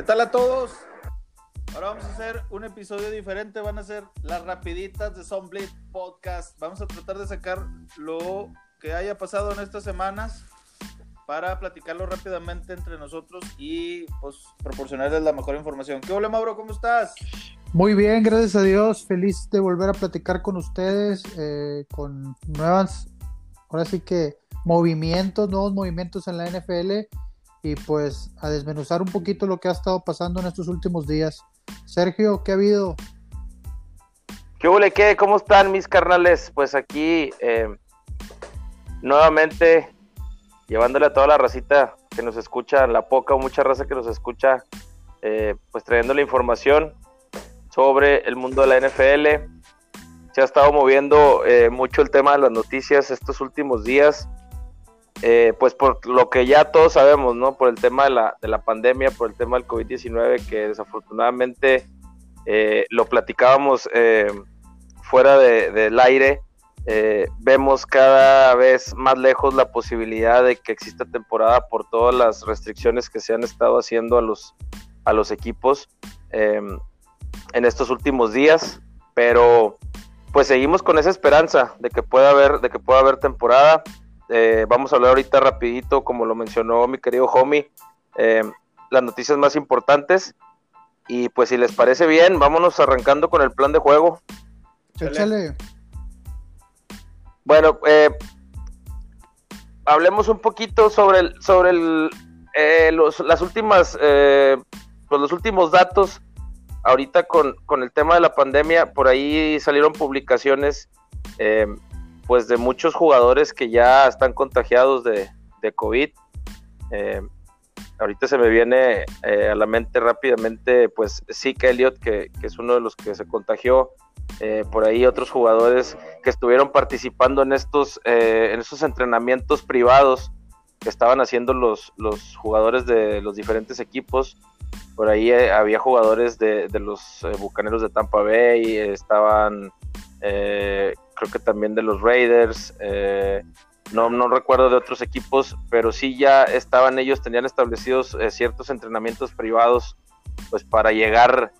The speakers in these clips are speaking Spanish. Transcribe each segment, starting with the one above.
¿Qué tal a todos? Ahora vamos a hacer un episodio diferente, van a ser las rapiditas de Soundbleed Podcast. Vamos a tratar de sacar lo que haya pasado en estas semanas para platicarlo rápidamente entre nosotros y pues proporcionarles la mejor información. ¿Qué hola Mauro? ¿Cómo estás? Muy bien, gracias a Dios. Feliz de volver a platicar con ustedes, eh, con nuevas, ahora sí que movimientos, nuevos movimientos en la NFL y pues a desmenuzar un poquito lo que ha estado pasando en estos últimos días. Sergio, ¿qué ha habido? ¿Qué huele qué? ¿Cómo están mis carnales? Pues aquí eh, nuevamente llevándole a toda la racita que nos escucha, la poca o mucha raza que nos escucha, eh, pues trayendo la información sobre el mundo de la NFL. Se ha estado moviendo eh, mucho el tema de las noticias estos últimos días. Eh, pues por lo que ya todos sabemos, ¿no? Por el tema de la, de la pandemia, por el tema del COVID-19, que desafortunadamente eh, lo platicábamos eh, fuera del aire, vemos cada vez más lejos la posibilidad de que exista temporada por todas las restricciones que se han estado haciendo a los, a los equipos em, en estos últimos días, pero pues seguimos con esa esperanza de que pueda haber, de que pueda haber temporada. Eh, vamos a hablar ahorita rapidito, como lo mencionó mi querido homie, eh, las noticias más importantes. Y pues si les parece bien, vámonos arrancando con el plan de juego. Échale. Bueno, eh, hablemos un poquito sobre el, sobre el, los, las últimas, pues los últimos datos. Ahorita con, con, el tema de la pandemia, por ahí salieron publicaciones pues de muchos jugadores que ya están contagiados de, COVID. Eh, ahorita se me viene eh, a la mente rápidamente, pues Zeke Elliott, que, es uno de los que se contagió. Eh, por ahí otros jugadores que estuvieron participando en estos, en estos entrenamientos privados que estaban haciendo los, los jugadores de los diferentes equipos. Por ahí había jugadores de, de los Bucaneros de Tampa Bay, estaban creo que también de los Raiders, eh, no, no recuerdo de otros equipos, pero sí ya estaban ellos, tenían establecidos eh, ciertos entrenamientos privados, pues para llegar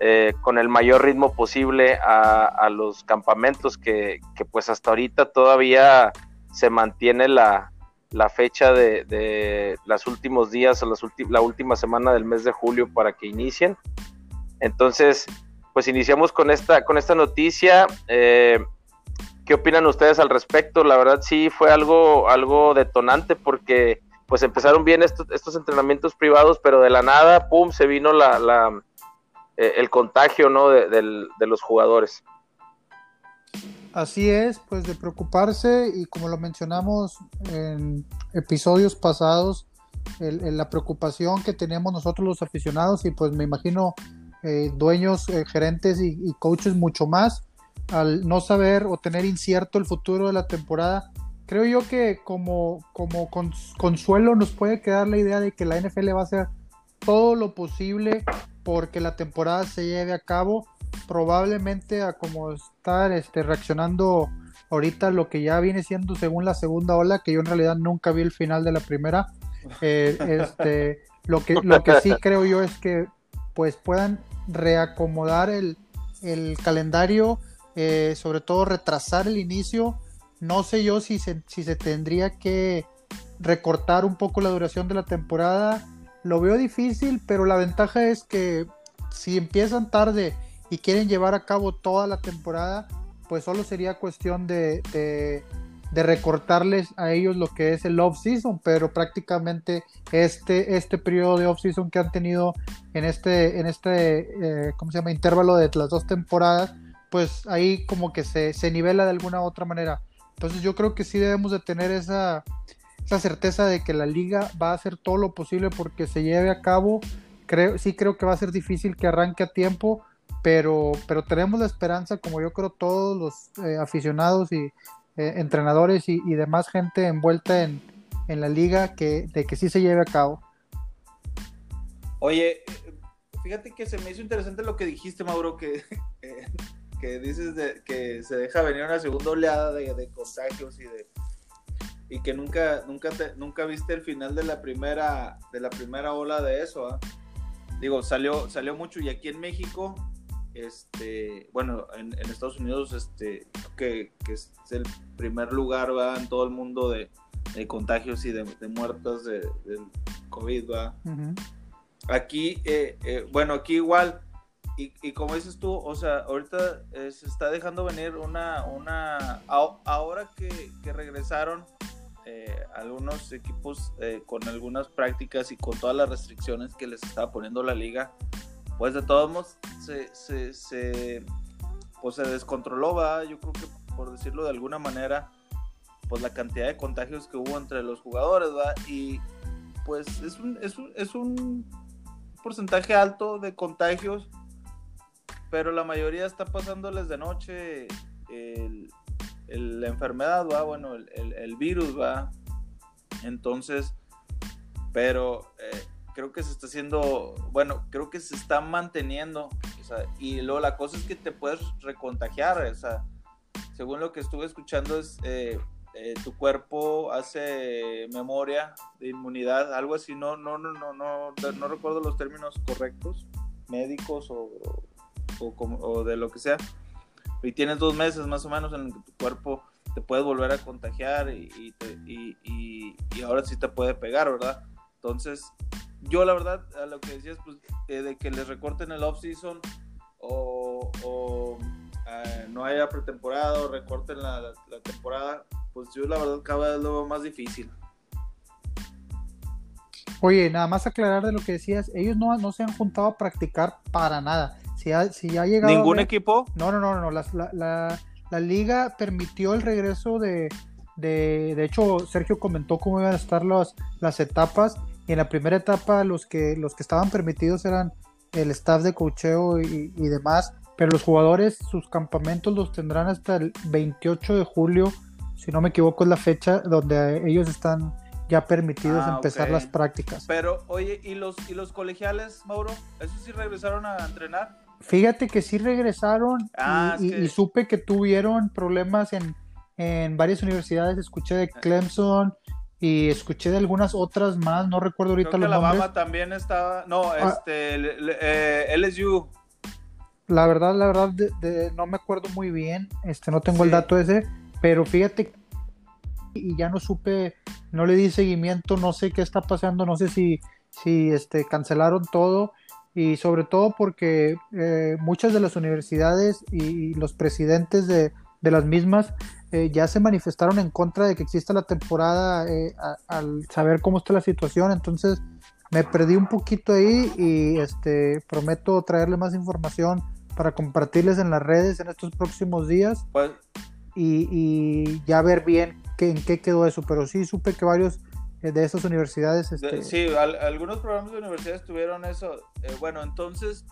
eh, con el mayor ritmo posible a, los campamentos que, pues hasta ahorita todavía se mantiene la, fecha de, de los últimos días o las la última semana del mes de julio para que inicien. Entonces, pues iniciamos con esta, con esta noticia. ¿Qué opinan ustedes al respecto? La verdad sí fue algo, algo detonante porque pues empezaron bien estos, entrenamientos privados, pero de la nada, ¡pum!, se vino la, la eh, el contagio, ¿no?, de, los jugadores. Así es, pues de preocuparse y como lo mencionamos en episodios pasados, la preocupación que tenemos nosotros los aficionados y pues me imagino eh, dueños, eh, gerentes y, y, coaches mucho más, al no saber o tener incierto el futuro de la temporada, creo yo que como, como consuelo nos puede quedar la idea de que la NFL va a hacer todo lo posible porque la temporada se lleve a cabo, probablemente a como estar este, reaccionando ahorita lo que ya viene siendo según la segunda ola, que yo en realidad nunca vi el final de la primera. Eh, este, lo, que, lo que sí creo yo es que pues puedan reacomodar el, el calendario eh, sobre todo retrasar el inicio. No sé yo si se, si se tendría que recortar un poco la duración de la temporada. Lo veo difícil, pero la ventaja es que si empiezan tarde y quieren llevar a cabo toda la temporada, pues solo sería cuestión de, de, recortarles a ellos lo que es el off-season, pero prácticamente este, este periodo de off-season que han tenido en este, en este eh, ¿cómo se llama? intervalo de las dos temporadas, pues ahí como que se, nivela de alguna u otra manera. Entonces yo creo que sí debemos de tener esa, certeza de que la liga va a hacer todo lo posible porque se lleve a cabo. Creo, sí creo que va a ser difícil que arranque a tiempo, pero, pero tenemos la esperanza, como yo creo todos los eh, aficionados y eh, entrenadores y, demás gente envuelta en, la liga, que, de que sí se lleve a cabo. Oye, fíjate que se me hizo interesante lo que dijiste, Mauro, que que dices de, que se deja venir una segunda oleada de, contagios y de y que nunca nunca nunca viste el final de la primera de la primera ola de eso ¿ah? digo, salió, salió mucho y aquí en México, este, bueno, en, Estados Unidos, este, que, es el primer lugar, en todo el mundo de, contagios y de, muertos de, del COVID, va. Aquí, eh, eh, bueno, aquí igual, y, como dices tú, o sea, ahorita eh, se está dejando venir una, una, ahora que, que regresaron algunos equipos con algunas prácticas y con todas las restricciones que les estaba poniendo la liga, pues de todos modos se, se, se, pues se descontroló, va, yo creo que por decirlo de alguna manera, pues la cantidad de contagios que hubo entre los jugadores, va, y pues es un, es un, es un porcentaje alto de contagios, pero la mayoría está pasándoles de noche el, la enfermedad, va, bueno, el, virus, va. Entonces, pero eh, creo que se está haciendo, bueno, creo que se está manteniendo, o y luego la cosa es que te puedes recontagiar, o sea, según lo que estuve escuchando es, eh, eh, tu cuerpo hace memoria de inmunidad, algo así, no, no, no, no, no, no recuerdo los términos correctos, médicos o, o, de lo que sea, y tienes dos meses más o menos en el que tu cuerpo te puede volver a contagiar y, y, y, ahora sí te puede pegar, ¿verdad? Entonces, yo la verdad, a lo que decías, pues, eh, de que les recorten el off-season o, o eh, no haya pretemporada o recorten la, la temporada, pues yo la verdad cada vez lo veo más difícil. Oye, nada más aclarar de lo que decías, ellos no, no se han juntado a practicar para nada. Si ha, si ha llegado... ¿Ningún equipo? No, no, no, no. La, la, la, liga permitió el regreso de, de... De hecho, Sergio comentó cómo iban a estar las, las etapas. Y en la primera etapa los que, los que estaban permitidos eran el staff de cocheo y, y demás. Pero los jugadores, sus campamentos los tendrán hasta el 28 de julio si no me equivoco, es la fecha donde ellos están ya permitidos ah, empezar las prácticas. Pero, oye, ¿y los, ¿y los colegiales, Mauro? ¿Esos sí regresaron a entrenar? Fíjate que sí regresaron ah, y, supe que tuvieron problemas en, varias universidades. Escuché de Clemson y escuché de algunas otras más, no recuerdo ahorita Creo que los Alabama también estaba, no, ah. este, eh, LSU. La verdad, la verdad, no me acuerdo muy bien, este, no tengo el dato ese, pero fíjate y ya no supe, no le di seguimiento, no sé qué está pasando, no sé si, si este, cancelaron todo y sobre todo porque eh, muchas de las universidades y los presidentes de, las mismas eh, ya se manifestaron en contra de que exista la temporada eh, al saber cómo está la situación, entonces me perdí un poquito ahí y este prometo traerle más información para compartirles en las redes en estos próximos días. Pues y, ya ver bien qué, en qué quedó eso, pero sí supe que varios eh, de esas universidades... Este... Sí, algunos programas de universidades tuvieron eso. Eh, bueno, entonces,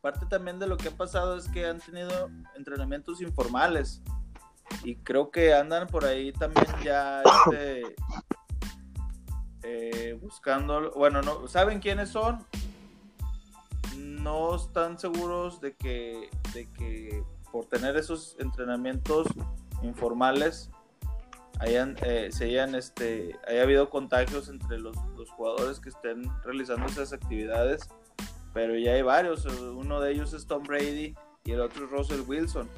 parte también de lo que ha pasado es que han tenido entrenamientos informales y creo que andan por ahí también ya este, eh, buscando, bueno, no saben quiénes son, no están seguros de que, de que por tener esos entrenamientos informales hayan, eh, se hayan, este, haya habido contagios entre los, jugadores que estén realizando esas actividades, pero ya hay varios, uno de ellos es Tom Brady y el otro es Russell Wilson,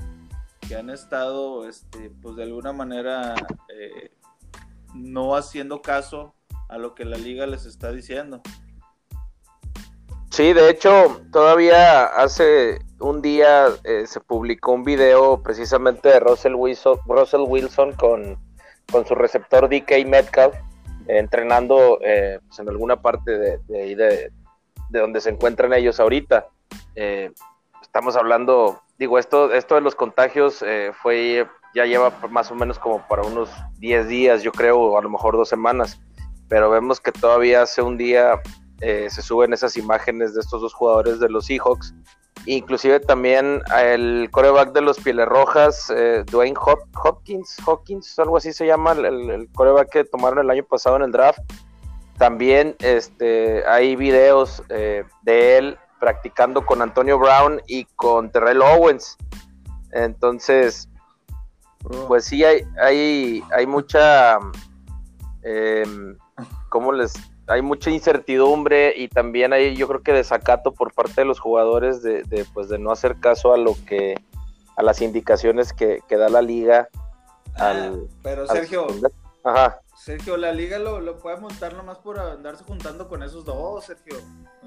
que han estado, este, pues de alguna manera, eh, no haciendo caso a lo que la liga les está diciendo. Sí, de hecho, todavía hace un día eh, se publicó un video precisamente de Russell Wilson, Russell Wilson con, con su receptor DK Metcalf entrenando eh, pues, en alguna parte de, de, de, donde se encuentran ellos ahorita. Eh, estamos hablando, digo, esto, esto de los contagios fue, ya lleva más o menos como para unos 10 días, yo creo, o a lo mejor dos semanas, pero vemos que todavía hace un día eh, se suben esas imágenes de estos dos jugadores de los Seahawks. Inclusive también el coreback de los Pieles Rojas, eh, Dwayne Hopkins, Hopkins, algo así se llama, el, coreback que tomaron el año pasado en el draft. También este, hay videos eh, de él practicando con Antonio Brown y con Terrell Owens. Entonces, pues sí, hay, hay, hay mucha, em, ¿cómo les hay mucha incertidumbre y también hay yo creo que desacato por parte de los jugadores de, de pues de no hacer caso a lo que a las indicaciones que, que da la liga ah, pero Sergio ajá. Sergio la liga lo, lo, puede montar nomás por andarse juntando con esos dos Sergio.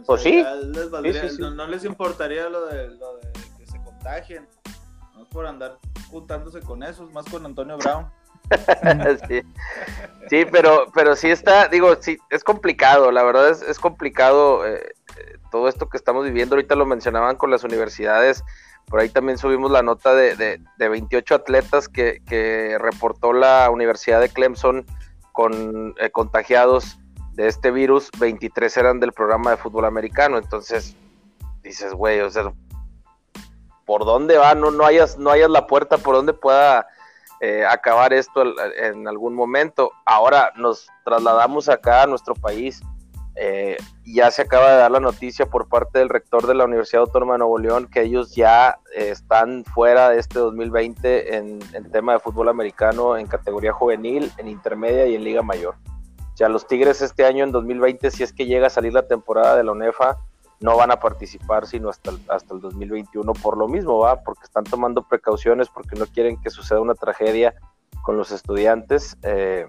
Pues sí. No, les importaría lo de, lo de que se contagien. No por andar juntándose con esos más con Antonio Brown. Sí. pero, pero sí está, digo, sí, es complicado, la verdad es, es complicado eh, eh, todo esto que estamos viviendo, ahorita lo mencionaban con las universidades, por ahí también subimos la nota de, de, 28 atletas que, que, reportó la Universidad de Clemson con eh, contagiados de este virus, 23 eran del programa de fútbol americano, entonces dices, güey, o sea, ¿por dónde va? No, no, hayas, no hayas la puerta por donde pueda eh, acabar esto en algún momento. Ahora nos trasladamos acá a nuestro país. Eh, ya se acaba de dar la noticia por parte del rector de la Universidad Autónoma de Nuevo León que ellos ya eh, están fuera de este 2020 en, en, tema de fútbol americano en categoría juvenil, en intermedia y en liga mayor. Ya los Tigres este año en 2020, si es que llega a salir la temporada de la UNEFA, no van a participar sino hasta el, hasta el 2021 por lo mismo, ¿va? Porque están tomando precauciones, porque no quieren que suceda una tragedia con los estudiantes. Eh,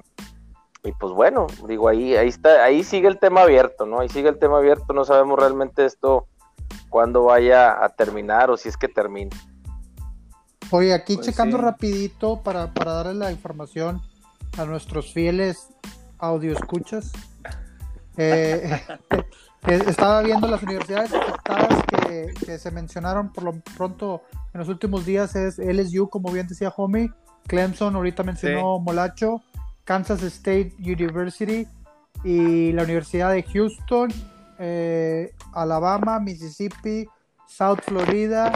y pues bueno, digo, ahí, ahí está, ahí sigue el tema abierto, ¿no? Ahí sigue el tema abierto, no sabemos realmente esto cuándo vaya a terminar o si es que termine. Oye, aquí pues checando rapidito para, para darle la información a nuestros fieles audio escuchas. Eh, estaba viendo las universidades afectadas que, se mencionaron por lo pronto en los últimos días es LSU, como bien decía Homie, Clemson, ahorita mencionó Molacho, Kansas State University y la Universidad de Houston, eh, Alabama, Mississippi, South Florida,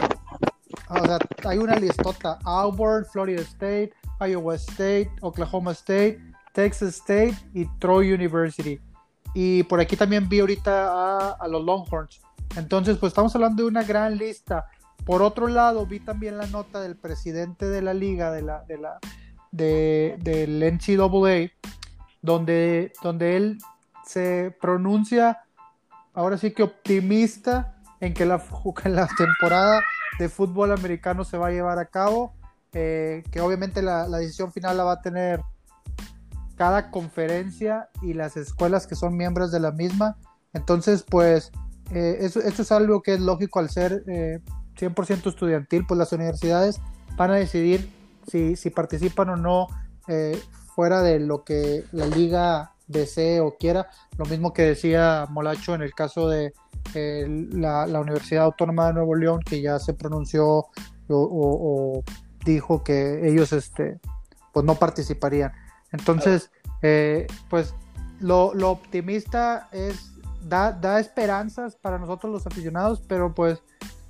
o sea, hay una listota, Auburn, Florida State, Iowa State, Oklahoma State, Texas State y Troy University. Y por aquí también vi ahorita a, los Longhorns. Entonces, pues estamos hablando de una gran lista. Por otro lado, vi también la nota del presidente de la liga, de la, de la, de, del NCAA, donde, donde él se pronuncia, ahora sí que optimista, en que la, la temporada de fútbol americano se va a llevar a cabo, eh, que obviamente la, la decisión final la va a tener cada conferencia y las escuelas que son miembros de la misma. Entonces, pues, eh, eso, esto es algo que es lógico al ser 100% eh, estudiantil, pues las universidades van a decidir si, si participan o no eh, fuera de lo que la liga desee o quiera. Lo mismo que decía Molacho en el caso de la, Universidad Autónoma de Nuevo León, que ya se pronunció o, dijo que ellos este, pues no participarían. Entonces, eh, pues lo, optimista es, da, da esperanzas para nosotros los aficionados, pero pues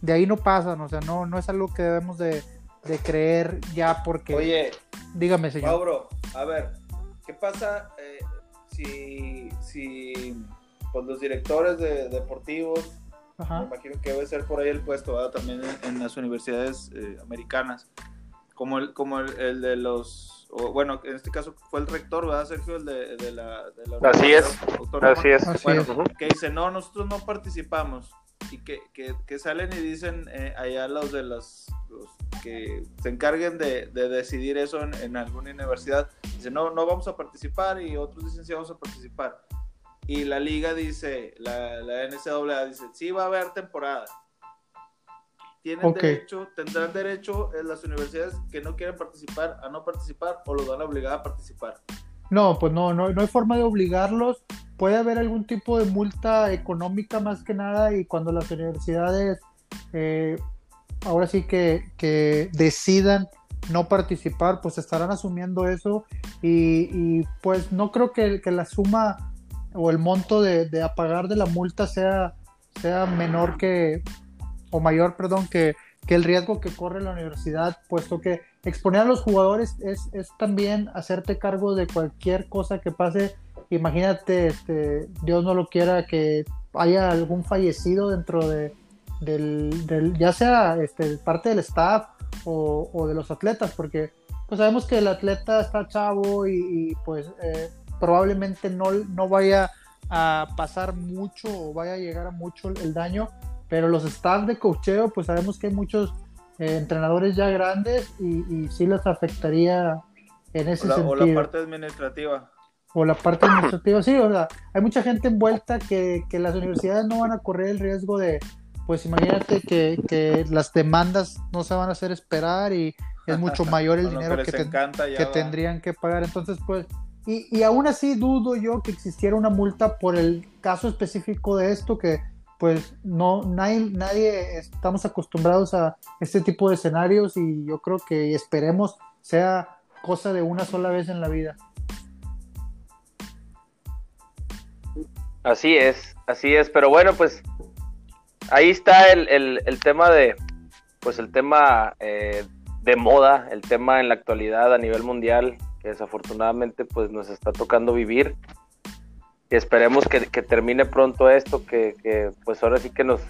de ahí no pasan, o sea, no, no es algo que debemos de, creer ya porque... Oye, dígame, señor. Mauro, a ver, ¿qué pasa eh, si, si pues, los directores de, deportivos, me imagino que debe ser por ahí el puesto, también en, las universidades eh, americanas, como el, como el, de los, bueno, en este caso fue el rector, ¿verdad, Sergio? El de, de la, de la Así es, así es. Bueno, que dice, no, nosotros no participamos. Y que, que, que salen y dicen eh, allá los de los, que se encarguen de, de decidir eso en, en, alguna universidad, dicen, no, no vamos a participar y otros dicen, sí, vamos a participar. Y la liga dice, la, la NCAA dice, sí, va a haber temporada tienen derecho, tendrán derecho en las universidades que no quieren participar a no participar o los van a obligar a participar. No, pues no, no, no hay forma de obligarlos. Puede haber algún tipo de multa económica más que nada y cuando las universidades eh, ahora sí que, que, decidan no participar, pues estarán asumiendo eso y, pues no creo que, que, la suma o el monto de, de apagar de la multa sea, sea menor que, o mayor, perdón, que, el riesgo que corre la universidad, puesto que exponer a los jugadores es, también hacerte cargo de cualquier cosa que pase. Imagínate, este, Dios no lo quiera, que haya algún fallecido dentro de, del, ya sea este, parte del staff o, de los atletas, porque pues sabemos que el atleta está chavo y, pues eh, probablemente no, no vaya a pasar mucho o vaya a llegar a mucho el daño, pero los staff de cocheo, pues sabemos que hay muchos eh, entrenadores ya grandes y, y, sí les afectaría en ese sentido. O la parte administrativa. O la parte administrativa, sí, o sea, hay mucha gente envuelta que, que las universidades no van a correr el riesgo de, pues imagínate que, que, las demandas no se van a hacer esperar y es mucho mayor el dinero que, que tendrían que pagar. Entonces, pues, y, y, aún así dudo yo que existiera una multa por el caso específico de esto, que pues no, nadie, nadie estamos acostumbrados a este tipo de escenarios y yo creo que esperemos sea cosa de una sola vez en la vida. Así es, así es, pero bueno, pues ahí está el, el, tema de, pues el tema eh, de moda, el tema en la actualidad a nivel mundial, que desafortunadamente pues nos está tocando vivir. Y esperemos que, termine pronto esto, que, que, pues ahora sí que nos,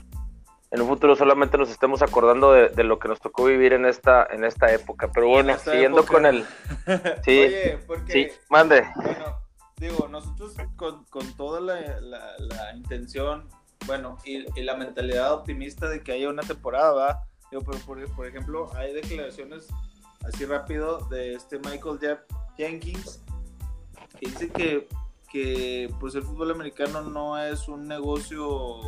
en un futuro solamente nos estemos acordando de, lo que nos tocó vivir en esta, en esta época. Pero bueno, siguiendo con el... Sí, Oye, porque, sí, mande. Bueno, digo, nosotros con, con toda la, la, intención, bueno, y, y, la mentalidad optimista de que haya una temporada, ¿va? por, por, ejemplo, hay declaraciones así rápido de este Michael Jeff Jenkins que dice que, que pues el fútbol americano no es un negocio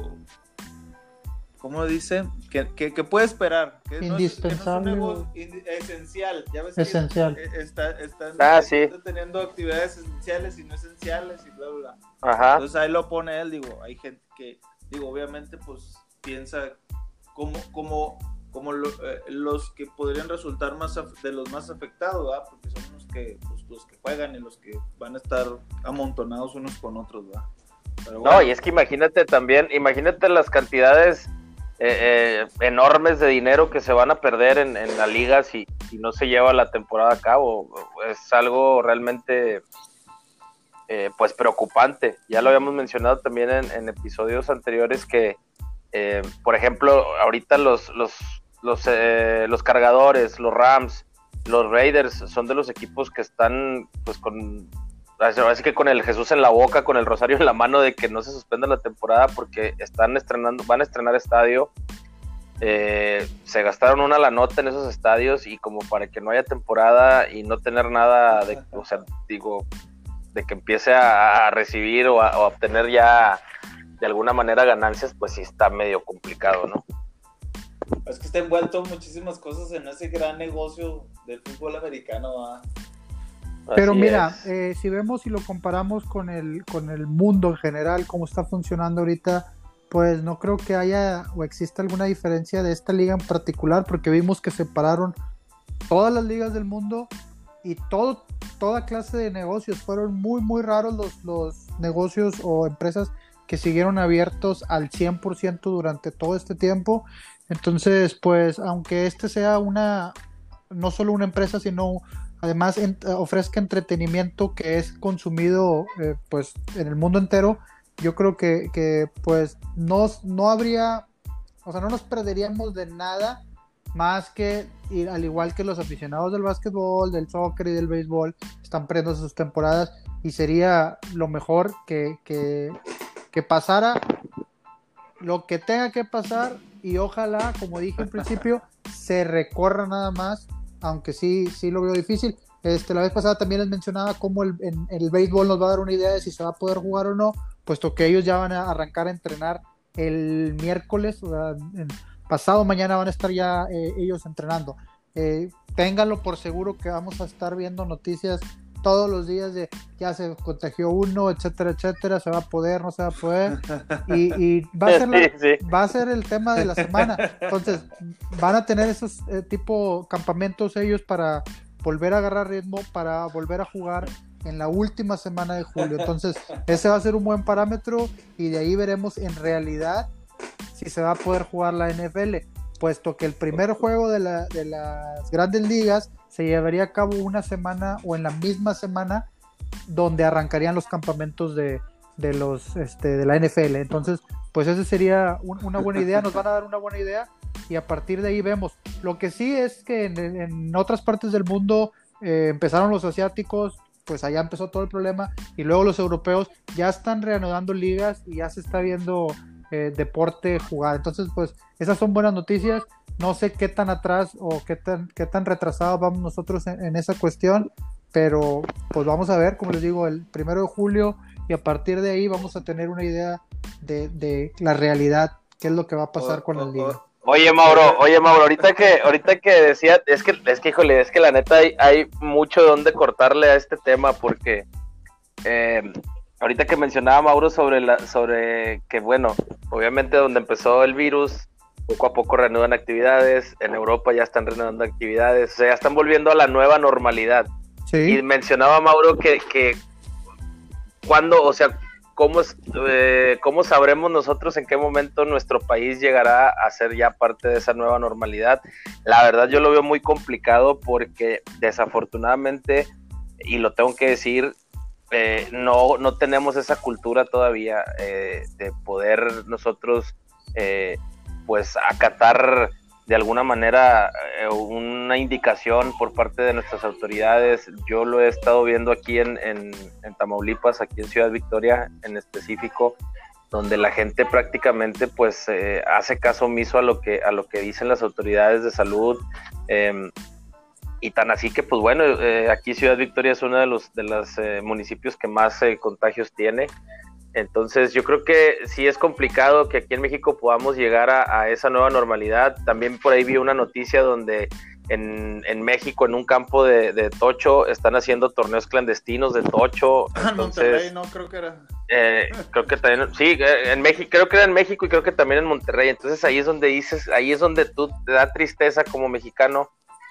¿cómo dice? Que, que, puede esperar. Que Indispensable. No es, un esencial. Ya ves esencial. Que está, están, ah, sí. teniendo actividades esenciales y no esenciales y bla, bla, bla. Ajá. Entonces ahí lo pone él, digo, hay gente que, digo, obviamente pues piensa como, como como eh, los que podrían resultar más de los más afectados, porque son los que, pues, los que juegan y los que van a estar amontonados unos con otros. No, y es que imagínate también, imagínate las cantidades eh, eh, enormes de dinero que se van a perder en, la liga si, no se lleva la temporada a cabo. Es algo realmente pues preocupante. Ya lo habíamos mencionado también en, episodios anteriores que, por ejemplo, ahorita los, los los, eh, los cargadores, los Rams, los Raiders son de los equipos que están pues con así que con el Jesús en la boca, con el rosario en la mano de que no se suspenda la temporada porque están estrenando, van a estrenar estadio. Eh, se gastaron una la nota en esos estadios y como para que no haya temporada y no tener nada de, o sea, digo, de que empiece a, recibir o a obtener ya de alguna manera ganancias, pues sí está medio complicado, ¿no? Es que está envuelto muchísimas cosas en ese gran negocio del fútbol americano. Pero mira, eh, si vemos y lo comparamos con el, con el mundo en general, cómo está funcionando ahorita, pues no creo que haya o exista alguna diferencia de esta liga en particular, porque vimos que separaron todas las ligas del mundo y todo, toda clase de negocios. Fueron muy, muy raros los, los negocios o empresas que siguieron abiertos al 100% durante todo este tiempo entonces, pues, aunque este sea una, no solo una empresa, sino además ofrezca entretenimiento que es consumido, eh, pues, en el mundo entero, yo creo que, pues, no, no habría, o sea, no nos perderíamos de nada más que, ir, al igual que los aficionados del básquetbol, del soccer y del béisbol, están perdiendo sus temporadas y sería lo mejor que, que, que pasara lo que tenga que pasar y ojalá, como dije al principio, se recorra nada más, aunque sí, sí lo veo difícil. Este, la vez pasada también les mencionaba cómo el, el béisbol nos va a dar una idea de si se va a poder jugar o no, puesto que ellos ya van a arrancar a entrenar el miércoles, o sea, pasado mañana van a estar ya eh, ellos entrenando. Eh, ténganlo por seguro que vamos a estar viendo noticias todos los días de ya se contagió uno, etcétera, etcétera, se va a poder, no se va a poder. Y, va, a ser va a ser el tema de la semana. Entonces, van a tener esos eh, tipo campamentos ellos para volver a agarrar ritmo, para volver a jugar en la última semana de julio. Entonces, ese va a ser un buen parámetro y de ahí veremos en realidad si se va a poder jugar la NFL, puesto que el primer juego de, la, de las grandes ligas se llevaría a cabo una semana o en la misma semana donde arrancarían los campamentos de, de los este, de la NFL. Entonces, pues esa sería una buena idea, nos van a dar una buena idea y a partir de ahí vemos. Lo que sí es que en, otras partes del mundo eh, empezaron los asiáticos, pues allá empezó todo el problema y luego los europeos ya están reanudando ligas y ya se está viendo eh, deporte jugar. Entonces, pues esas son buenas noticias. No sé qué tan atrás o qué tan, qué tan retrasados vamos nosotros en, esa cuestión, pero pues vamos a ver, como les digo, el primero de julio y a partir de ahí vamos a tener una idea de, de la realidad, qué es lo que va a pasar con el liga. Oye Mauro, oye Mauro, ahorita que, ahorita que decía, es que, es que híjole, es que la neta hay, hay mucho donde cortarle a este tema porque eh, ahorita que mencionaba Mauro sobre la, sobre que bueno, obviamente donde empezó el virus, poco a poco reanudan actividades, en Europa ya están reanudando actividades, o sea, ya están volviendo a la nueva normalidad. Y mencionaba Mauro que, que cuando, o sea, ¿cómo, eh, ¿cómo sabremos nosotros en qué momento nuestro país llegará a ser ya parte de esa nueva normalidad? La verdad yo lo veo muy complicado porque desafortunadamente, y lo tengo que decir, eh, no, no tenemos esa cultura todavía eh, de poder nosotros pues acatar de alguna manera eh, una indicación por parte de nuestras autoridades. Yo lo he estado viendo aquí en, en, Tamaulipas, aquí en Ciudad Victoria en específico, donde la gente prácticamente pues eh, hace caso omiso a lo que a lo que dicen las autoridades de salud em, y tan así que pues bueno eh, aquí Ciudad Victoria es uno de los de los municipios que más contagios tiene entonces yo creo que sí es complicado que aquí en México podamos llegar a, esa nueva normalidad. También por ahí vi una noticia donde en, México, en un campo de, Tocho, están haciendo torneos clandestinos de Tocho. En Monterrey, no, creo que era. Eh, creo que también, sí, eh, en México, creo que era en México y creo que también en Monterrey. Entonces ahí es donde dices, ahí es donde tú te da tristeza como mexicano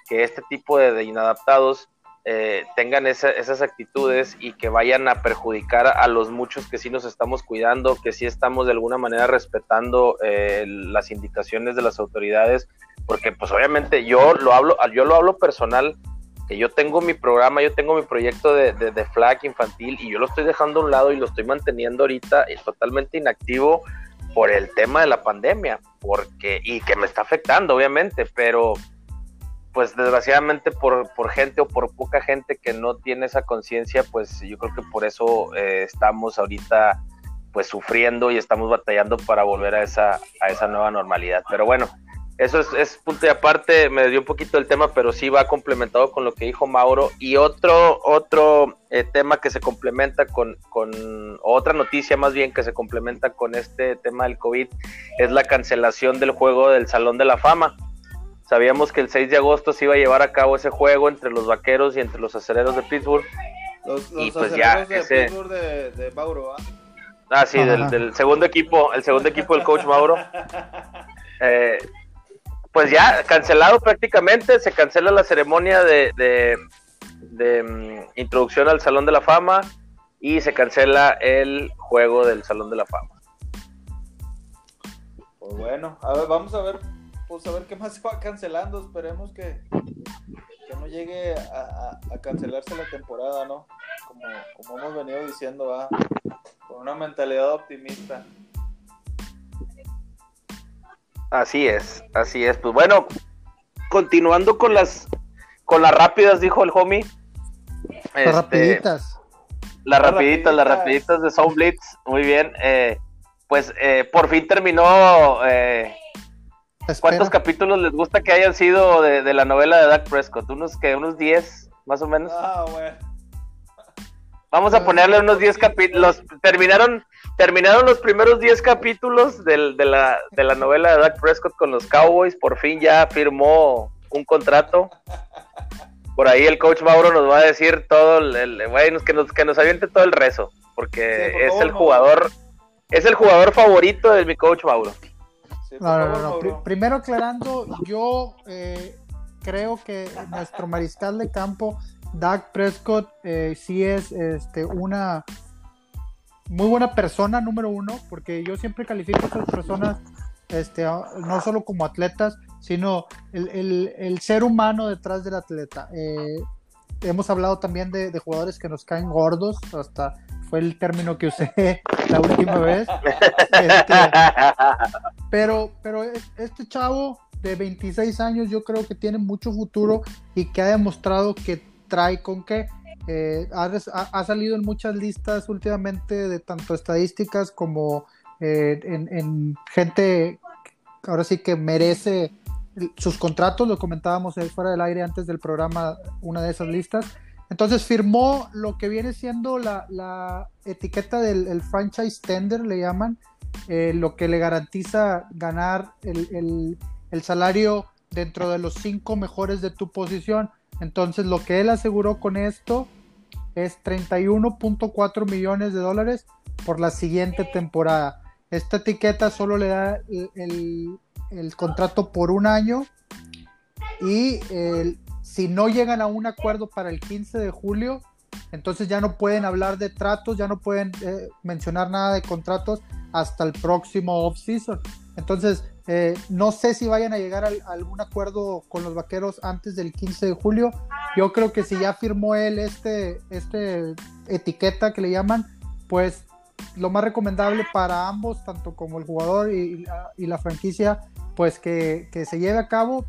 que este tipo de inadaptados eh, tengan esas actitudes y que vayan a perjudicar a los muchos que sí nos estamos cuidando, que sí estamos de alguna manera respetando eh, las indicaciones de las autoridades, porque pues obviamente yo lo hablo, yo lo hablo personal, que yo tengo mi programa, yo tengo mi proyecto de, de, FLAG infantil y yo lo estoy dejando a un lado y lo estoy manteniendo ahorita eh, totalmente inactivo por el tema de la pandemia, porque, y que me está afectando, obviamente, pero pues desgraciadamente por, por, gente o por poca gente que no tiene esa conciencia, pues yo creo que por eso eh, estamos ahorita pues sufriendo y estamos batallando para volver a esa, a esa nueva normalidad. Pero bueno, eso es, es punto y aparte, me dio un poquito el tema, pero sí va complementado con lo que dijo Mauro. Y otro, otro eh, tema que se complementa con, con, otra noticia más bien que se complementa con este tema del COVID, es la cancelación del juego del Salón de la Fama. Sabíamos que el 6 de agosto se iba a llevar a cabo ese juego entre los vaqueros y entre los acereros de Pittsburgh. Los, y pues ya, de Pittsburgh de, de Mauro, ¿ah? Ah, sí, del, segundo equipo, el segundo equipo del coach Mauro. Eh, pues ya, cancelado prácticamente, se cancela la ceremonia de, de, mm, introducción al Salón de la Fama y se cancela el juego del Salón de la Fama. Pues bueno, a ver, vamos a ver pues a ver qué más se va cancelando. Esperemos que, no llegue a, cancelarse la temporada, ¿no? Como, como hemos venido diciendo, va con una mentalidad optimista. Así es, así es. Pues bueno, continuando con las con las rápidas, dijo el homie. Las este, rapiditas. Las rapiditas, las rapiditas de Sound Blitz. Muy bien. Eh, pues eh, por fin terminó eh, ¿Cuántos capítulos les gusta que hayan sido de, la novela de Doug Prescott? ¿Unos que ¿Unos 10 más o menos? Ah, bueno. Vamos a ponerle unos 10 capítulos. Terminaron, terminaron los primeros 10 capítulos de, la, de la novela de Doug Prescott con los Cowboys. Por fin ya firmó un contrato. Por ahí el coach Mauro nos va a decir todo, el, que, nos, que nos aviente todo el rezo, porque es el jugador, es el jugador favorito de mi coach Mauro no, no, no, primero aclarando, yo eh, creo que nuestro mariscal de campo, Doug Prescott, eh, sí es este, una muy buena persona, número uno, porque yo siempre califico a esas personas este, no solo como atletas, sino el, ser humano detrás del atleta. Eh, hemos hablado también de, de, jugadores que nos caen gordos, hasta fue el término que usé la última vez. Este, pero, pero este chavo de 26 años yo creo que tiene mucho futuro y que ha demostrado que trae con qué. eh, ha, ha, salido en muchas listas últimamente de tanto estadísticas como eh, en, en, gente ahora sí que merece sus contratos, lo comentábamos fuera del aire antes del programa, una de esas listas. Entonces firmó lo que viene siendo la, la etiqueta del franchise tender, le llaman, eh, lo que le garantiza ganar el, el, el, salario dentro de los cinco mejores de tu posición. Entonces lo que él aseguró con esto es 31.4 millones de dólares por la siguiente temporada. Esta etiqueta solo le da el, el contrato por un año y si no llegan a un acuerdo para el 15 de julio, entonces ya no pueden hablar de tratos, ya no pueden eh, mencionar nada de contratos hasta el próximo off-season. Entonces, eh, no sé si vayan a llegar a, algún acuerdo con los vaqueros antes del 15 de julio. Yo creo que si ya firmó él este, este etiqueta que le llaman, pues lo más recomendable para ambos, tanto como el jugador y, y la franquicia, pues que, se lleve a cabo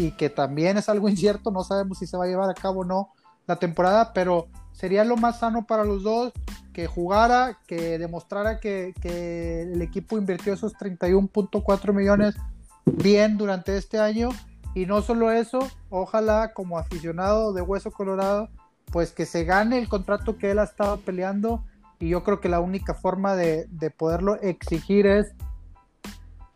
y que también es algo incierto, no sabemos si se va a llevar a cabo o no la temporada, pero sería lo más sano para los dos que jugara, que demostrara que, el equipo invirtió esos 31.4 millones bien durante este año. Y no solo eso, ojalá como aficionado de Hueso Colorado, pues que se gane el contrato que él ha estado peleando y yo creo que la única forma de, de poderlo exigir es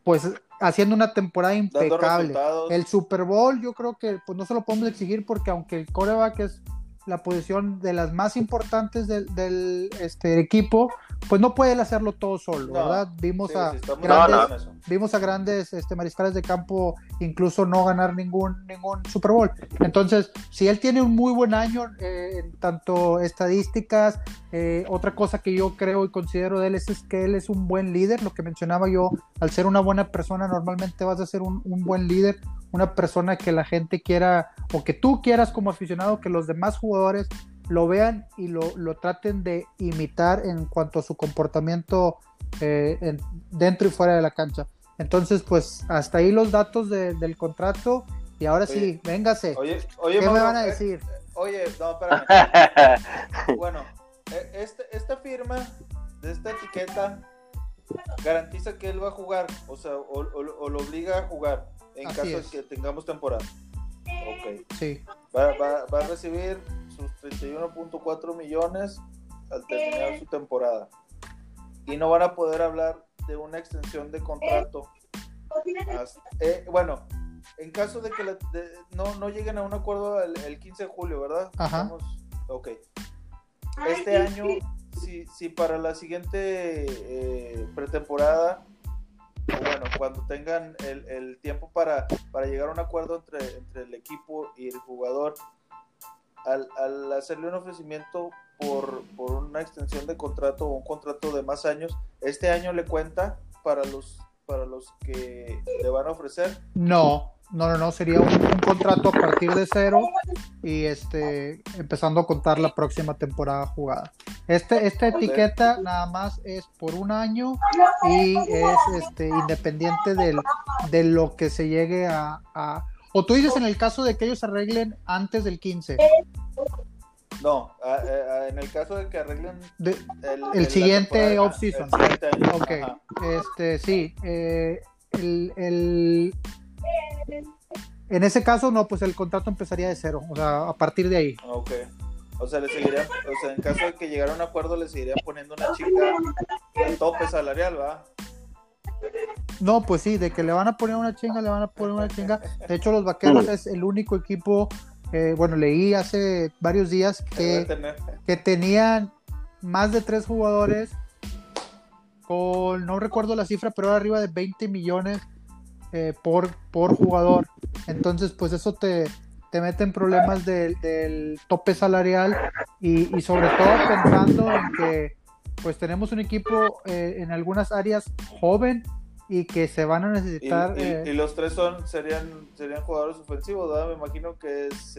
pues haciendo una temporada impecable. El Super Bowl yo creo que pues no se lo podemos exigir porque aunque el coreback es la posición de las más importantes del, este, equipo, pues no puede hacerlo todo solo, ¿verdad? Vimos, a grandes, vimos a grandes este, mariscales de campo incluso no ganar ningún, ningún Super Bowl. Entonces, si él tiene un muy buen año eh, en tanto estadísticas, eh, otra cosa que yo creo y considero de él es, que él es un buen líder, lo que mencionaba yo, al ser una buena persona normalmente vas a ser un, un buen líder, una persona que la gente quiera o que tú quieras como aficionado que los demás jugadores lo vean y lo, traten de imitar en cuanto a su comportamiento eh, dentro y fuera de la cancha. Entonces, pues hasta ahí los datos del contrato y ahora sí, véngase. Oye, oye, ¿Qué me van a eh, decir? oye, no, espérame. bueno, e, este, esta firma de esta etiqueta garantiza que él va a jugar, o sea, o lo obliga a jugar en caso de que tengamos temporada. Ok. Sí. Va, va, a recibir sus 31.4 millones al terminar su temporada. Y no van a poder hablar de una extensión de contrato. Eh, bueno, en caso de que no, no lleguen a un acuerdo el, 15 de julio, ¿verdad? Ajá. ok. Este año, si, si para la siguiente eh, pretemporada bueno, cuando tengan el, tiempo para, para, llegar a un acuerdo entre, entre el equipo y el jugador, al, al hacerle un ofrecimiento por, por, una extensión de contrato o un contrato de más años, ¿este año le cuenta para los, para los que le van a ofrecer? No, no, no, no, sería un, contrato a partir de cero y este empezando a contar la próxima temporada jugada. Este, esta etiqueta nada más es por un año y es este independiente del, de lo que se llegue a, O tú dices en el caso de que ellos arreglen antes del 15. No, en el caso de que arreglen el, siguiente off-season. Ok, este, sí. Eh, el, en ese caso, no, pues el contrato empezaría de cero, o sea, a partir de ahí. Ok. O sea, le seguirían, o sea, en caso de que llegara a un acuerdo, le seguirían poniendo una chica el tope salarial, ¿va? No, pues sí, de que le van a poner una chinga, le van a poner una chinga. De hecho, los vaqueros es el único equipo, eh, bueno, leí hace varios días que, que tenían más de tres jugadores con, no recuerdo la cifra, pero era arriba de 20 millones eh, por, por jugador. Entonces, pues eso te, te mete en problemas del tope salarial y, sobre todo pensando en que pues tenemos un equipo eh, en algunas áreas joven y que se van a necesitar. Y, eh, los tres son serían serían jugadores ofensivos, ¿verdad? Me imagino que es,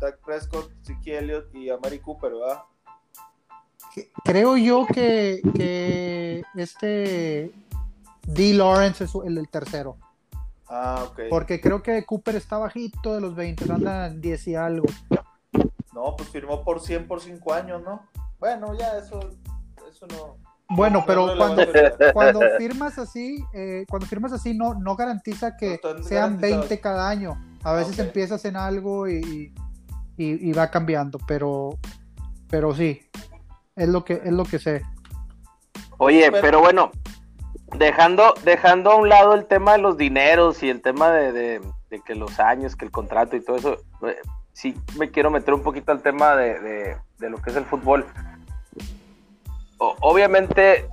Dak Prescott, Ziki Elliott y Amari Cooper, ¿verdad? Creo yo que, que este D. Lawrence es el tercero. Ah, ok. Porque creo que Cooper está bajito de los 20, anda en 10 y algo. No, pues firmó por 100 por 5 años, ¿no? Bueno, ya eso, eso no. Bueno, no pero cuando, cuando firmas así, eh, cuando firmas así no, no garantiza que No sean garantizados. 20 cada año. A veces empiezas en algo y, y, y va cambiando, pero, pero sí, es lo que, es lo que sé. Oye, Pero- pero bueno, dejando, dejando a un lado el tema de los dineros y el tema de, de- que los años, que el contrato y todo eso, eh, sí me quiero meter un poquito al tema de, de- lo que es el fútbol. Obviamente,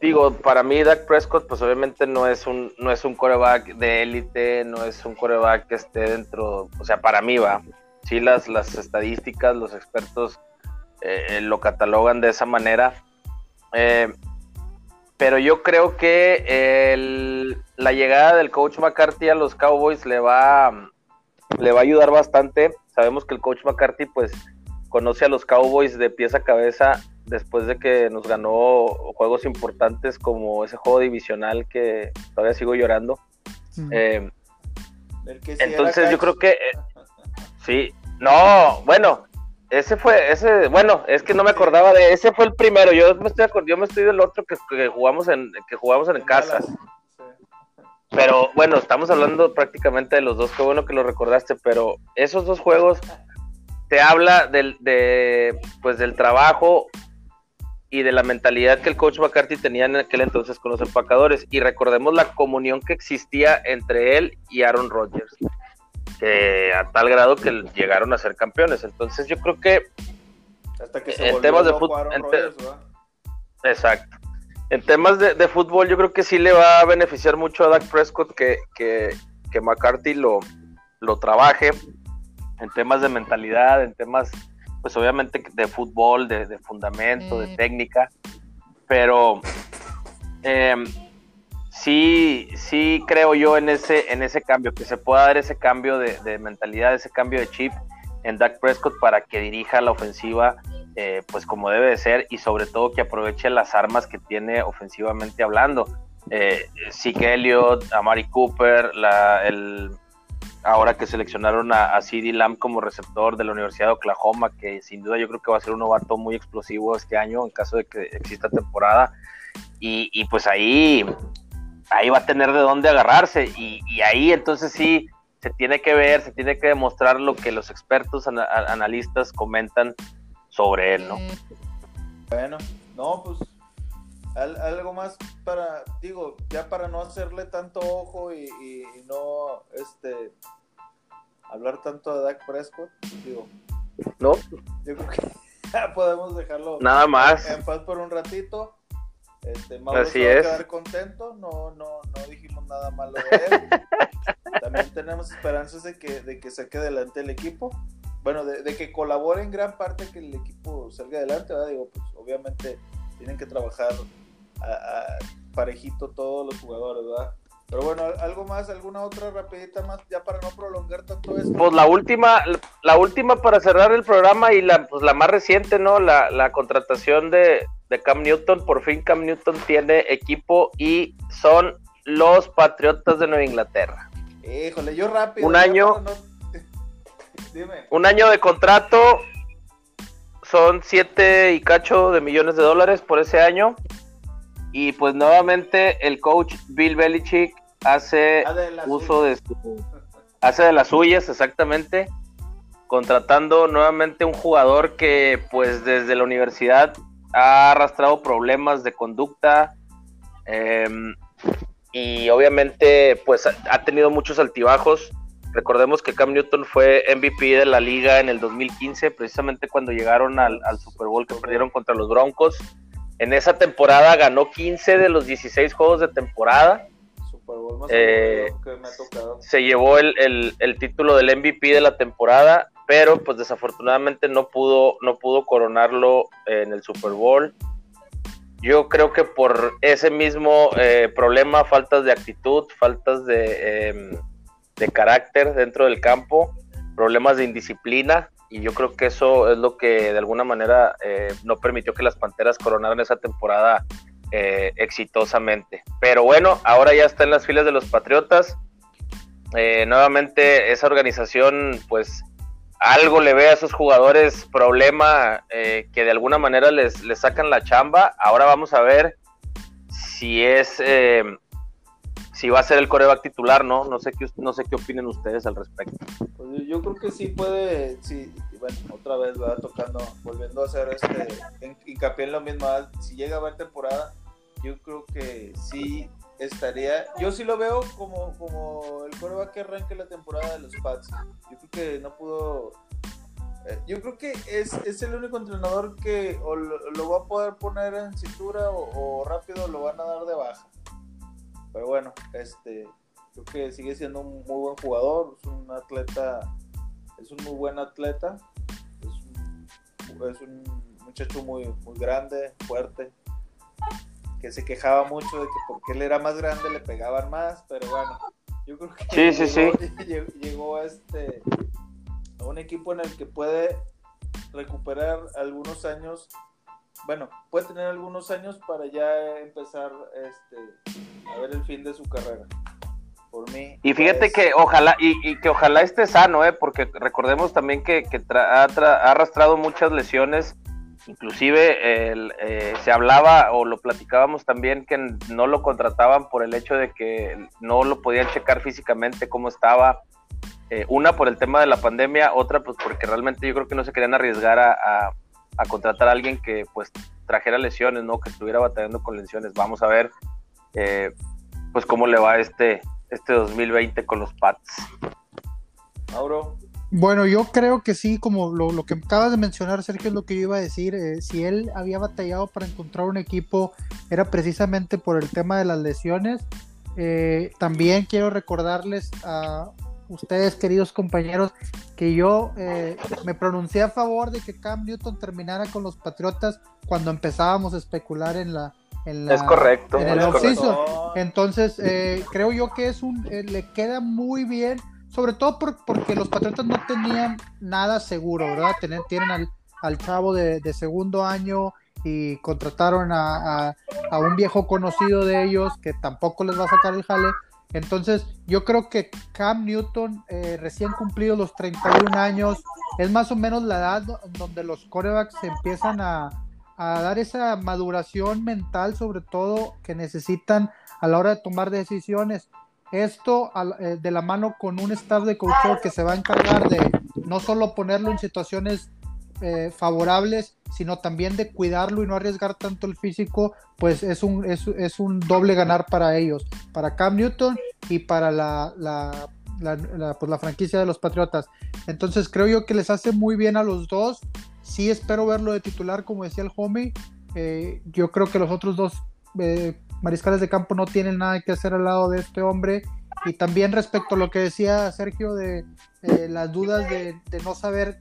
digo, para mí Dak Prescott, pues obviamente no es un, no es un coreback de élite, no es un coreback que esté dentro, o sea, para mí va. Sí, las, las estadísticas, los expertos eh, lo catalogan de esa manera. Eh, pero yo creo que el- la llegada del coach McCarthy a los Cowboys le va, le va a ayudar bastante. Sabemos que el coach McCarthy pues conoce a los Cowboys de pies a cabeza después de que nos ganó juegos importantes como ese juego divisional que todavía sigo llorando. Eh, entonces yo creo que eh, sí, no, bueno, ese fue, ese, bueno, es que no me acordaba de, ese fue el primero, yo me estoy yo me estoy del otro que, que jugamos en, que jugamos en, casa, Dallas. Pero bueno, estamos hablando prácticamente de los dos, qué bueno que lo recordaste, pero esos dos juegos te habla del, de, pues del trabajo y de la mentalidad que el coach McCarthy tenía en aquel entonces con los empacadores. Y recordemos la comunión que existía entre él y Aaron Rodgers, que a tal grado que llegaron a ser campeones. Entonces yo creo que, Hasta que En se volvió temas de en te- ¿verdad? exacto. En temas de, de fútbol, yo creo que sí le va a beneficiar mucho a Dak Prescott que, que, que McCarthy lo, lo trabaje en temas de mentalidad, en temas, pues obviamente de fútbol, de, de fundamento, de técnica, pero eh, sí, sí creo yo en ese, en ese cambio, que se pueda dar ese cambio de, mentalidad, ese cambio de chip en Dak Prescott para que dirija la ofensiva eh, pues como debe de ser y sobre todo que aproveche las armas que tiene ofensivamente hablando. Eh, Zeke Elliott, Amari Cooper, la, el, ahora que seleccionaron a, a CD Lamb como receptor de la Universidad de Oklahoma, que sin duda yo creo que va a ser un novato muy explosivo este año en caso de que exista temporada. Y, y pues ahí, ahí va a tener de dónde agarrarse. Y, y ahí entonces sí se tiene que ver, se tiene que demostrar lo que los expertos analistas comentan sobre él, ¿no? Bueno, no, pues al- algo más para, digo, ya para no hacerle tanto ojo y, y- y no, este, hablar tanto de Dak Prescott, digo, ¿No? yo creo que ya podemos dejarlo Nada más. en paz por un ratito. Este, Mauro Así se va a es. quedar contento, no, no, no dijimos nada malo de él. También tenemos esperanzas de que, de que saque adelante el equipo. Bueno, de, de que colabore en gran parte que el equipo salga adelante, ¿verdad? Digo, pues obviamente tienen que trabajar a, a parejito todos los jugadores, ¿verdad? Pero bueno, algo más, alguna otra rapidita más, ya para no prolongar tanto esto. Pues la última, la última para cerrar el programa y la, pues la más reciente, ¿no? La, la contratación de, de Cam Newton. Por fin Cam Newton tiene equipo y son los Patriotas de Nueva Inglaterra. Híjole, yo rápido. Un año. para no- Dime. Un año de contrato, son siete y cacho de millones de dólares por ese año. Y pues nuevamente el coach Bill Belichick hace Ah, de uso de su hace de las suyas exactamente contratando nuevamente un jugador que pues desde la universidad ha arrastrado problemas de conducta em, y obviamente pues ha, ha tenido muchos altibajos. Recordemos que Cam Newton fue MVP de la liga en el 2015 precisamente cuando llegaron al, al Super Bowl que perdieron contra los Broncos en esa temporada ganó 15 de los 16 juegos de temporada Super Bowl más Eh, que me ha tocado. se llevó el, el- el título del MVP de la temporada, pero pues desafortunadamente no pudo, no pudo coronarlo en el Super Bowl. Yo creo que por ese mismo eh, problema, faltas de actitud, faltas de, em, de carácter dentro del campo, problemas de indisciplina, y yo creo que eso es lo que de alguna manera eh, no permitió que las Panteras coronaran esa temporada eh, exitosamente. Pero bueno, ahora ya está en las filas de los Patriotas. Eh, nuevamente esa organización pues algo le ve a esos jugadores problema que de alguna manera les, les, sacan la chamba. Ahora vamos a ver si es si va a ser el coreback titular, ¿no? No sé qué no sé qué opinen ustedes al respecto. Pues yo creo que sí puede, sí, bueno, otra vez va tocando, volviendo a hacer este hincapié en lo mismo, si llega a haber temporada, yo creo que sí estaría, yo sí lo veo como, como el coreback que arranque la temporada de los Pats. Yo creo que no pudo. Eh, yo creo que es, es, el único entrenador que o lo, va a poder poner en cintura o, rápido lo van a dar de baja. Pero bueno, este creo que sigue siendo un muy buen jugador, es un atleta, es un muy buen atleta, es un, es un muchacho muy, muy grande, fuerte, que se quejaba mucho de que porque él era más grande le pegaban más, pero bueno, yo creo que sí, llegó, sí, sí. llegó, a, este, a un equipo en el que puede recuperar algunos años, bueno, puede tener algunos años para ya empezar este, a ver el fin de su carrera. Por mí. Y fíjate que ojalá, y, que ojalá esté sano, ¿eh? porque recordemos también que, que ha, ha arrastrado muchas lesiones Inclusive eh, se hablaba o lo platicábamos también que no lo contrataban por el hecho de que no lo podían checar físicamente cómo estaba. Eh, una por el tema de la pandemia, otra pues porque realmente yo creo que no se querían arriesgar a, contratar a alguien que pues trajera lesiones, ¿no? Que estuviera batallando con lesiones. Vamos a ver eh, pues cómo le va este, este 2020 con los Pats. Mauro. Bueno, yo creo que sí, como lo, que acabas de mencionar, Sergio, es lo que yo iba a decir. Eh, si él había batallado para encontrar un equipo, era precisamente por el tema de las lesiones. Eh, también quiero recordarles a ustedes, queridos compañeros, que yo eh, me pronuncié a favor de que Cam Newton terminara con los Patriotas cuando empezábamos a especular en la, en es correcto. En el Entonces, creo yo que es un, le queda muy bien sobre todo porque los Patriotas no tenían nada seguro, ¿verdad? Tienen, tienen al, chavo de, segundo año y contrataron a, un viejo conocido de ellos que tampoco les va a sacar el jale. Entonces, yo creo que Cam Newton, eh, recién cumplido los 31 años, es más o menos la edad donde los corebacks empiezan a, dar esa maduración mental, sobre todo, que necesitan a la hora de tomar decisiones. Esto eh, de la mano con un staff de coaching que se va a encargar de no solo ponerlo en situaciones eh, favorables, sino también de cuidarlo y no arriesgar tanto el físico, pues es un, es, un doble ganar para ellos, para Cam Newton y para la, la, pues la, franquicia de los Patriotas. Entonces creo yo que les hace muy bien a los dos. Sí espero verlo de titular, como decía el homie. Eh, yo creo que los otros dos mariscales de campo no tienen nada que hacer al lado de este hombre. Y también respecto a lo que decía Sergio de las dudas de, no saber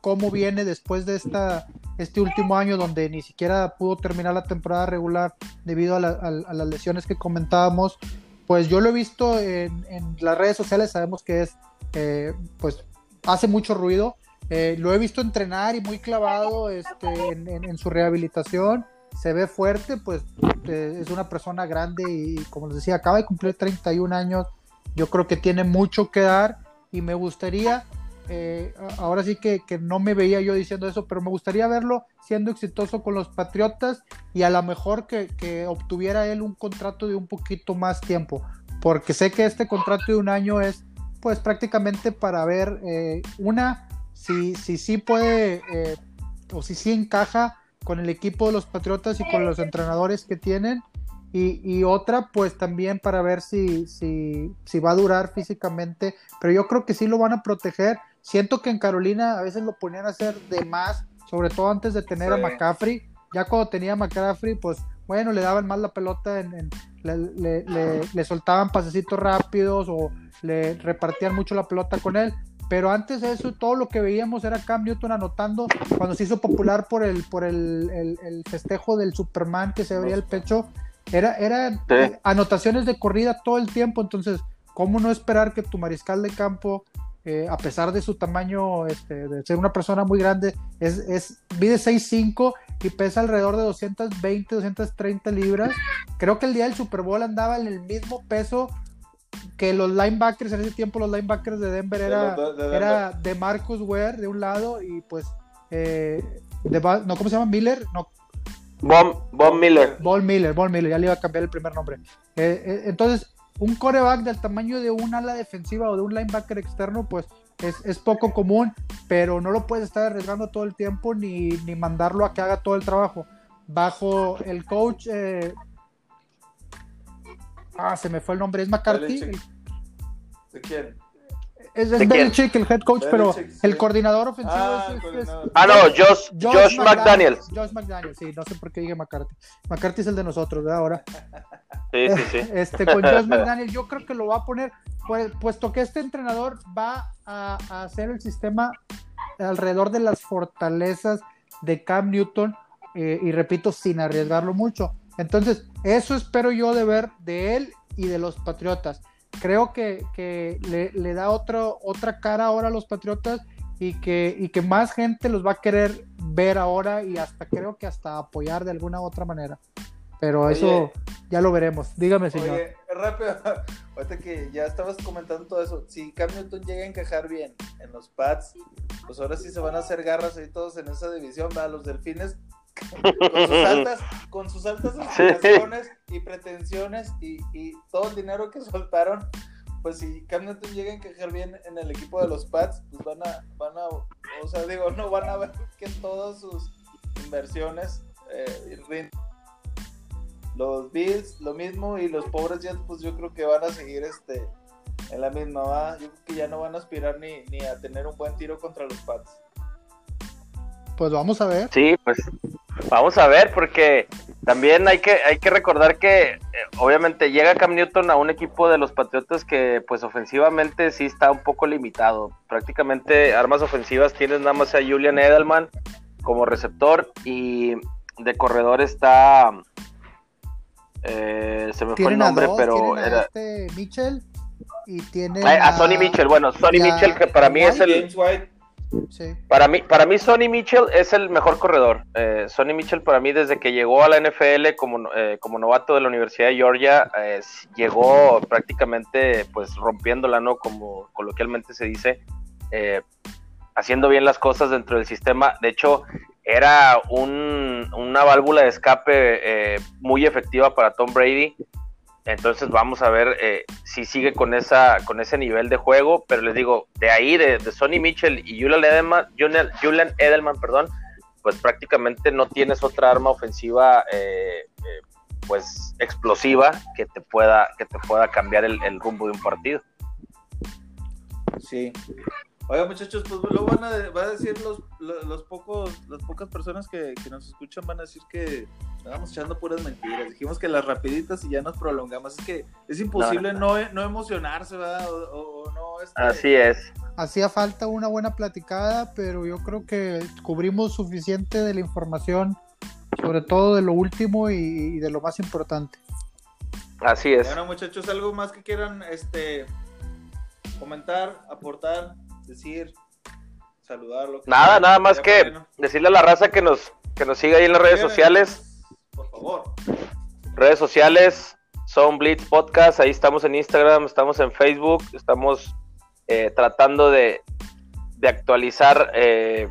cómo viene después de esta, este último año donde ni siquiera pudo terminar la temporada regular debido a, las lesiones que comentábamos, pues yo lo he visto en, las redes sociales, sabemos que es, eh, pues hace mucho ruido, eh, lo he visto entrenar y muy clavado este, en su rehabilitación se ve fuerte, pues eh, es una persona grande y como les decía, acaba de cumplir 31 años, yo creo que tiene mucho que dar y me gustaría, eh, ahora sí que, no me veía yo diciendo eso, pero me gustaría verlo siendo exitoso con los Patriotas y a lo mejor que, obtuviera él un contrato de un poquito más tiempo, porque sé que este contrato de un año es pues prácticamente para ver eh, una, si sí si, puede o si sí encaja con el equipo de los Patriotas y con los entrenadores que tienen. Y, otra, pues también para ver si, si, si, va a durar físicamente. Pero yo creo que sí lo van a proteger. Siento que en Carolina a veces lo ponían a hacer de más, sobre todo antes de tener a McCaffrey. Ya cuando tenía a McCaffrey, pues bueno, le daban más la pelota, en, le, le, le, soltaban pasecitos rápidos o le repartían mucho la pelota con él. Pero antes de eso, todo lo que veíamos era Cam Newton anotando cuando se hizo popular por el, por el, festejo del Superman que se abría el pecho. Era, era anotaciones de corrida todo el tiempo. Entonces, ¿cómo no esperar que tu mariscal de campo, eh, a pesar de su tamaño, este, de ser una persona muy grande, es, es mide 6'5 y pesa alrededor de 220, 230 libras? Creo que el día del Super Bowl andaba en el mismo peso que los linebackers, en ese tiempo los linebackers de Denver era De los de- de era de Marcus Ware de un lado y pues eh, de no, ¿cómo se llama? Miller, no, Von, Von Miller. Ball Miller, Ball Miller, ya le iba a cambiar el primer nombre. Eh, eh, entonces, un coreback del tamaño de un ala defensiva o de un linebacker externo, pues es, es poco común, pero no lo puedes estar arriesgando todo el tiempo ni, ni mandarlo a que haga todo el trabajo. Bajo el coach, eh, ah, se me fue el nombre, es McCarthy. ¿De quién? Es, ¿De es? Belichick el head coach, pero sí. el coordinador ofensivo Ah, es- es- es, coordinador. Ah, no, Josh, Josh, McDaniels. Josh McDaniels, sí, no sé por qué dije McCarthy. McCarthy es el de nosotros, ¿verdad? Ahora. Sí, sí, sí. Este, con Josh McDaniel, yo creo que lo va a poner, pues, puesto que este entrenador va a, a hacer el sistema alrededor de las fortalezas de Cam Newton, eh, y repito, sin arriesgarlo mucho. Entonces, eso espero yo de ver de él y de los Patriotas. Creo que, que le, le da otro, otra cara ahora a los Patriotas y que, y que más gente los va a querer ver ahora y hasta creo que hasta apoyar de alguna u otra manera. Pero Oye. eso ya lo veremos. Dígame, señor. Oye, rápido, ahorita que ya estabas comentando todo eso, si Cam Newton llega a encajar bien en los Pats, pues ahora sí se van a hacer garras ahí todos en esa división, va los delfines con sus altas, con sus altas aspiraciones y pretensiones y, y todo el dinero que soltaron, pues si Cam Newton llega a encajar bien en el equipo de los Pats, pues van a, van a, o sea, digo, no van a ver que todas sus inversiones eh, rinden. Los Bills, lo mismo, y los pobres Jets, pues yo creo que van a seguir este en la misma, ¿va? Yo creo que ya no van a aspirar ni, ni a tener un buen tiro contra los Pats. Pues vamos a ver. Sí, pues vamos a ver, porque también hay que, hay que recordar que eh, obviamente llega Cam Newton a un equipo de los Patriotas que pues ofensivamente sí está un poco limitado. Prácticamente armas ofensivas tienes nada más a Julian Edelman como receptor y de corredor está... eh, se me fue el a nombre, dos, pero a era... este Mitchell y tienen Ay, a Sonny Mitchell, bueno, Sonny a- Mitchell que para mí es el... James White, Para mí, para mí Sonny Mitchell es el mejor corredor. Eh, Sonny Mitchell para mí desde que llegó a la NFL como, eh, como novato de la Universidad de Georgia, eh, llegó prácticamente pues rompiéndola, ¿no? Como coloquialmente se dice, eh, haciendo bien las cosas dentro del sistema. De hecho, era un- una válvula de escape eh, muy efectiva para Tom Brady. Entonces vamos a ver eh, si sigue con esa con ese nivel de juego, pero les digo, de ahí, de, de Sonny Mitchell y Julian Edelman, Julian, Edelman, perdón, pues prácticamente no tienes otra arma ofensiva eh, eh, pues explosiva que te pueda, que te pueda cambiar el, el rumbo de un partido. Sí. Oiga, muchachos, pues luego van a, va a decir los, los, los pocos, las pocas personas que, que nos escuchan van a decir que estábamos echando puras mentiras. Dijimos que las rapiditas y ya nos prolongamos. Es que es imposible no, no, emocionarse, ¿verdad? O, o- o no. este, Así es. Hacía falta una buena platicada, pero yo creo que cubrimos suficiente de la información, sobre todo de lo último y, y de lo más importante. Así es. Bueno, muchachos, algo más que quieran este comentar, aportar, decir, saludar. Lo que Nada, nada más que bueno. decirle a la raza que nos, que nos siga ahí en las redes sociales. Por favor. redes sociales son Blitz Podcast, ahí estamos en Instagram, estamos en Facebook, estamos eh, tratando de, de actualizar eh,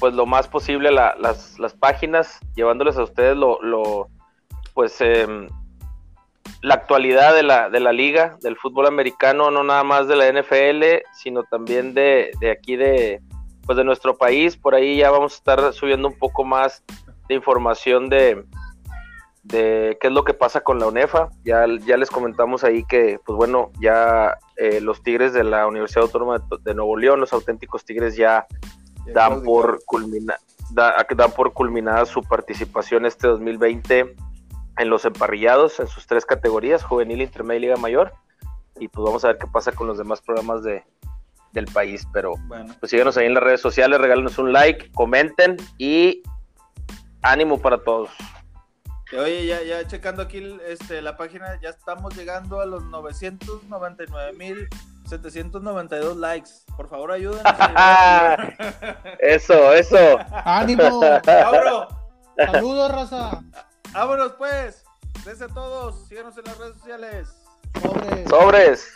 pues lo más posible la- las, las páginas, llevándoles a ustedes lo, lo pues em, la actualidad de la, de la liga, del fútbol americano, no nada más de la NFL, sino también de, de aquí de pues de nuestro país, por ahí ya vamos a estar subiendo un poco más de información de, de qué es lo que pasa con la UNEFA. Ya, ya les comentamos ahí que, pues bueno, ya eh, los Tigres de la Universidad Autónoma de, Nuevo León, los auténticos Tigres ya dan por, culmina, da- dan por culminada su participación este 2020 en los emparrillados, en sus tres categorías, juvenil, intermedia y liga mayor. Y pues vamos a ver qué pasa con los demás programas de, del país. Pero Bueno, pues síganos ahí en las redes sociales, regálenos un like, comenten y ánimo para todos. oye, ya, ya checando aquí este, la página, ya estamos llegando a los 999.792 likes. Por favor, ayúdenos. ayúdenos. Eso, eso. ¡Ánimo! ¡Saludos, raza! ¡Vámonos, pues! Desde todos, síganos en las redes sociales. Sobre. Sobres.